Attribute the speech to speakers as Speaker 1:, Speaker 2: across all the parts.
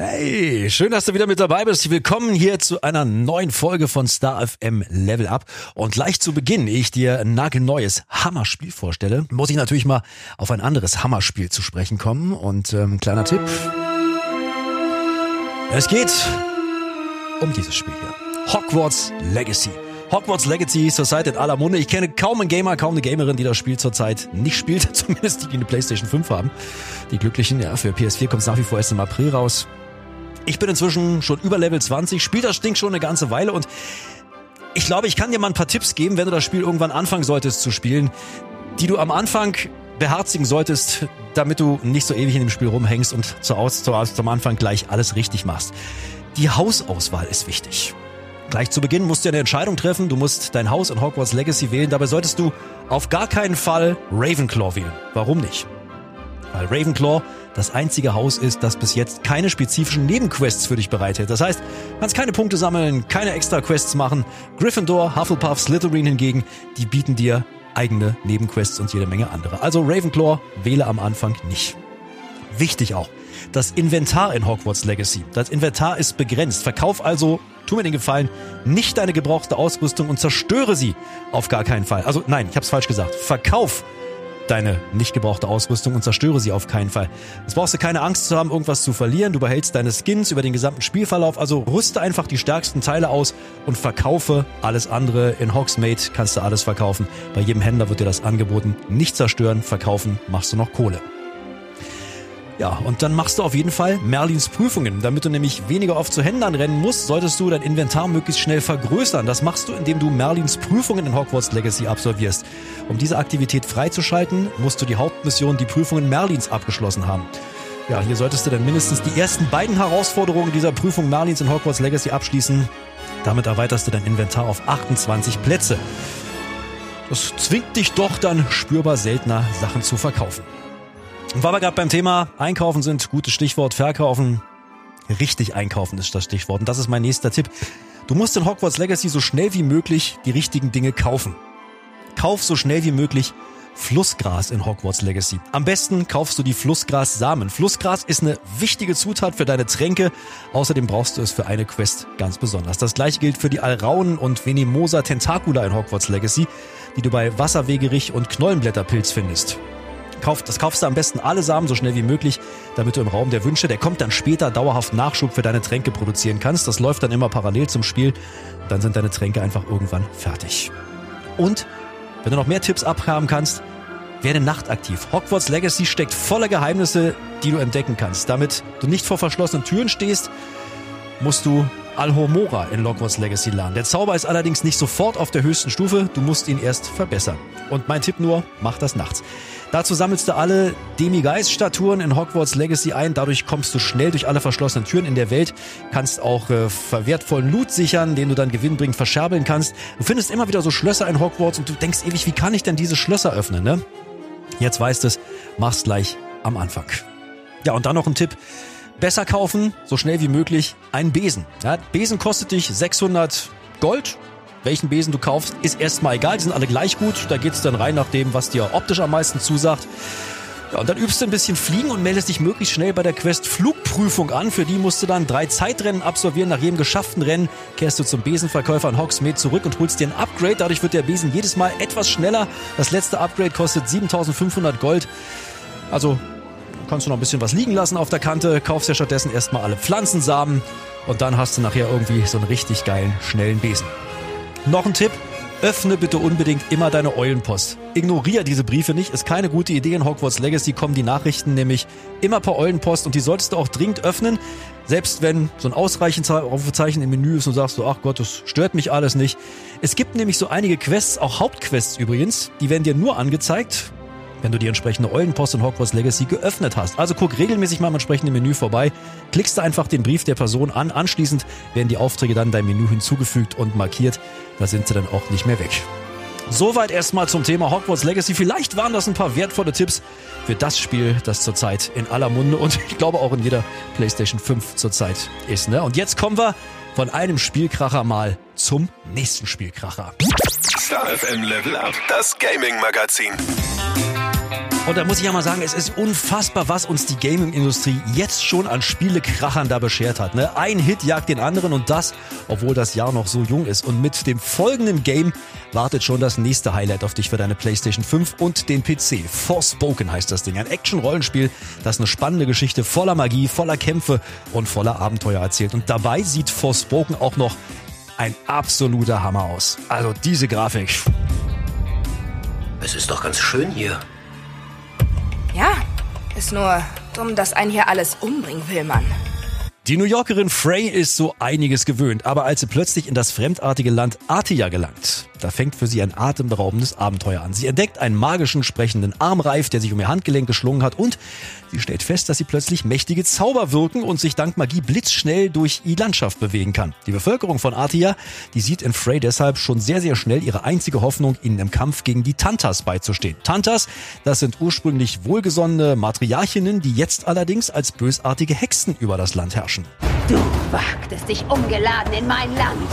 Speaker 1: Hey, schön, dass du wieder mit dabei bist. Willkommen hier zu einer neuen Folge von Star FM Level Up. Und gleich zu Beginn, ich dir ein nagelneues Hammerspiel vorstelle, muss ich natürlich mal auf ein anderes Hammerspiel zu sprechen kommen. Und ähm, kleiner Tipp. Es geht um dieses Spiel hier. Hogwarts Legacy. Hogwarts Legacy zurzeit in aller Munde. Ich kenne kaum einen Gamer, kaum eine Gamerin, die das Spiel zurzeit nicht spielt. Zumindest die, die eine Playstation 5 haben. Die Glücklichen, ja, für PS4 kommt es nach wie vor erst im April raus. Ich bin inzwischen schon über Level 20, spiele das Ding schon eine ganze Weile und ich glaube, ich kann dir mal ein paar Tipps geben, wenn du das Spiel irgendwann anfangen solltest zu spielen, die du am Anfang beherzigen solltest, damit du nicht so ewig in dem Spiel rumhängst und zu, zu, zum Anfang gleich alles richtig machst. Die Hausauswahl ist wichtig. Gleich zu Beginn musst du eine Entscheidung treffen. Du musst dein Haus in Hogwarts Legacy wählen. Dabei solltest du auf gar keinen Fall Ravenclaw wählen. Warum nicht? Weil Ravenclaw das einzige Haus ist, das bis jetzt keine spezifischen Nebenquests für dich bereitet. Das heißt, kannst keine Punkte sammeln, keine extra Quests machen. Gryffindor, Hufflepuff, Slytherin hingegen, die bieten dir eigene Nebenquests und jede Menge andere. Also Ravenclaw wähle am Anfang nicht. Wichtig auch, das Inventar in Hogwarts Legacy. Das Inventar ist begrenzt. Verkauf also, tu mir den Gefallen, nicht deine gebrauchte Ausrüstung und zerstöre sie auf gar keinen Fall. Also nein, ich habe es falsch gesagt. Verkauf deine nicht gebrauchte Ausrüstung und zerstöre sie auf keinen Fall. Jetzt brauchst du keine Angst zu haben, irgendwas zu verlieren. Du behältst deine Skins über den gesamten Spielverlauf. Also rüste einfach die stärksten Teile aus und verkaufe alles andere. In Hogsmeade kannst du alles verkaufen. Bei jedem Händler wird dir das angeboten. Nicht zerstören, verkaufen, machst du noch Kohle. Ja, und dann machst du auf jeden Fall Merlins Prüfungen. Damit du nämlich weniger oft zu Händlern rennen musst, solltest du dein Inventar möglichst schnell vergrößern. Das machst du, indem du Merlins Prüfungen in Hogwarts Legacy absolvierst. Um diese Aktivität freizuschalten, musst du die Hauptmission, die Prüfungen Merlins abgeschlossen haben. Ja, hier solltest du dann mindestens die ersten beiden Herausforderungen dieser Prüfung Merlins in Hogwarts Legacy abschließen. Damit erweiterst du dein Inventar auf 28 Plätze. Das zwingt dich doch dann spürbar seltener Sachen zu verkaufen. Und weil wir gerade beim Thema Einkaufen sind, gutes Stichwort, Verkaufen. Richtig einkaufen ist das Stichwort. Und das ist mein nächster Tipp. Du musst in Hogwarts Legacy so schnell wie möglich die richtigen Dinge kaufen. Kauf so schnell wie möglich Flussgras in Hogwarts Legacy. Am besten kaufst du die Flussgras-Samen. Flussgras ist eine wichtige Zutat für deine Tränke. Außerdem brauchst du es für eine Quest ganz besonders. Das gleiche gilt für die Alraunen und Venemosa Tentacula in Hogwarts Legacy, die du bei Wasserwegerich und Knollenblätterpilz findest. Kauf, das kaufst du am besten alle Samen so schnell wie möglich, damit du im Raum der Wünsche, der kommt dann später, dauerhaft Nachschub für deine Tränke produzieren kannst. Das läuft dann immer parallel zum Spiel. Dann sind deine Tränke einfach irgendwann fertig. Und wenn du noch mehr Tipps abhaben kannst, werde nachtaktiv. Hogwarts Legacy steckt voller Geheimnisse, die du entdecken kannst. Damit du nicht vor verschlossenen Türen stehst, musst du Alhomora in Hogwarts Legacy lernen. Der Zauber ist allerdings nicht sofort auf der höchsten Stufe, du musst ihn erst verbessern. Und mein Tipp nur, mach das nachts. Dazu sammelst du alle Demigeist-Statuen in Hogwarts Legacy ein. Dadurch kommst du schnell durch alle verschlossenen Türen in der Welt. Kannst auch äh, verwertvollen Loot sichern, den du dann gewinnbringend verscherbeln kannst. Du findest immer wieder so Schlösser in Hogwarts und du denkst ewig, wie kann ich denn diese Schlösser öffnen, ne? Jetzt weißt es, mach's gleich am Anfang. Ja, und dann noch ein Tipp. Besser kaufen, so schnell wie möglich, einen Besen. Ja, Besen kostet dich 600 Gold, welchen Besen du kaufst, ist erstmal egal. Die sind alle gleich gut. Da geht's dann rein nach dem, was dir optisch am meisten zusagt. Ja, und dann übst du ein bisschen Fliegen und meldest dich möglichst schnell bei der Quest Flugprüfung an. Für die musst du dann drei Zeitrennen absolvieren. Nach jedem geschafften Rennen kehrst du zum Besenverkäufer in Hogsmeade zurück und holst dir ein Upgrade. Dadurch wird der Besen jedes Mal etwas schneller. Das letzte Upgrade kostet 7500 Gold. Also kannst du noch ein bisschen was liegen lassen auf der Kante. Kaufst ja stattdessen erstmal alle Pflanzensamen. Und dann hast du nachher irgendwie so einen richtig geilen, schnellen Besen. Noch ein Tipp. Öffne bitte unbedingt immer deine Eulenpost. Ignoriere diese Briefe nicht, ist keine gute Idee. In Hogwarts Legacy kommen die Nachrichten nämlich immer per Eulenpost und die solltest du auch dringend öffnen. Selbst wenn so ein Ausreichenszeichen im Menü ist und sagst du, ach Gott, das stört mich alles nicht. Es gibt nämlich so einige Quests, auch Hauptquests übrigens, die werden dir nur angezeigt, wenn du die entsprechende Eulenpost in Hogwarts Legacy geöffnet hast. Also guck regelmäßig mal im entsprechenden Menü vorbei, klickst du einfach den Brief der Person an, anschließend werden die Aufträge dann dein Menü hinzugefügt und markiert, da sind sie dann auch nicht mehr weg. Soweit erstmal zum Thema Hogwarts Legacy. Vielleicht waren das ein paar wertvolle Tipps für das Spiel, das zurzeit in aller Munde und ich glaube auch in jeder PlayStation 5 zurzeit ist. Ne? Und jetzt kommen wir von einem Spielkracher mal zum nächsten Spielkracher.
Speaker 2: Star FM Level Up, das Gaming Magazin.
Speaker 1: Und da muss ich ja mal sagen, es ist unfassbar, was uns die Gaming-Industrie jetzt schon an Spielekrachern da beschert hat. Ne? Ein Hit jagt den anderen und das, obwohl das Jahr noch so jung ist. Und mit dem folgenden Game wartet schon das nächste Highlight auf dich für deine PlayStation 5 und den PC. Forspoken heißt das Ding. Ein Action-Rollenspiel, das eine spannende Geschichte voller Magie, voller Kämpfe und voller Abenteuer erzählt. Und dabei sieht Forspoken auch noch ein absoluter Hammer aus. Also diese Grafik.
Speaker 2: Es ist doch ganz schön hier.
Speaker 3: Ist nur dumm, dass ein hier alles umbringen will, Mann.
Speaker 1: Die New Yorkerin Frey ist so einiges gewöhnt, aber als sie plötzlich in das fremdartige Land Artia gelangt, da fängt für sie ein atemberaubendes Abenteuer an. Sie entdeckt einen magischen sprechenden Armreif, der sich um ihr Handgelenk geschlungen hat und sie stellt fest, dass sie plötzlich mächtige Zauber wirken und sich dank Magie blitzschnell durch die Landschaft bewegen kann. Die Bevölkerung von Artia, die sieht in Frey deshalb schon sehr, sehr schnell ihre einzige Hoffnung, ihnen im Kampf gegen die Tantas beizustehen. Tantas, das sind ursprünglich wohlgesonnene Matriarchinnen, die jetzt allerdings als bösartige Hexen über das Land herrschen.
Speaker 4: Du wagtest dich ungeladen in mein Land.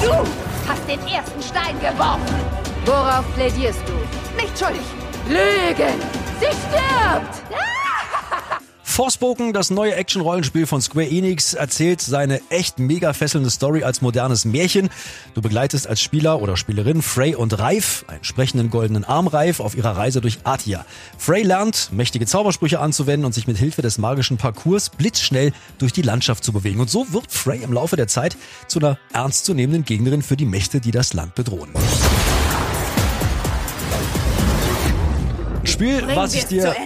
Speaker 4: Du hast den ersten Stein geworfen.
Speaker 3: Worauf plädierst du?
Speaker 4: Nicht schuldig. Lügen. Sie stirbt.
Speaker 1: Forspoken, das neue Action-Rollenspiel von Square Enix, erzählt seine echt mega fesselnde Story als modernes Märchen. Du begleitest als Spieler oder Spielerin Frey und Reif, einen sprechenden goldenen Armreif, auf ihrer Reise durch Atia. Frey lernt, mächtige Zaubersprüche anzuwenden und sich mit Hilfe des magischen Parcours blitzschnell durch die Landschaft zu bewegen. Und so wird Frey im Laufe der Zeit zu einer ernstzunehmenden Gegnerin für die Mächte, die das Land bedrohen. Spiel,
Speaker 3: Bringen
Speaker 1: was ich dir.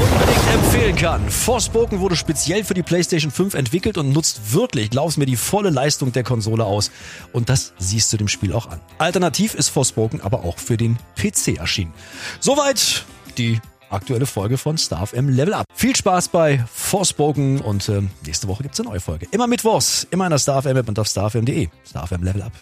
Speaker 1: Unbedingt empfehlen kann. Forspoken wurde speziell für die PlayStation 5 entwickelt und nutzt wirklich, glaub's mir, die volle Leistung der Konsole aus. Und das siehst du dem Spiel auch an. Alternativ ist Forspoken aber auch für den PC erschienen. Soweit die aktuelle Folge von StarFM Level Up. Viel Spaß bei Forspoken und ähm, nächste Woche gibt's eine neue Folge. Immer mittwochs, immer in der StarFM App und auf starfm.de. StarFM Level Up.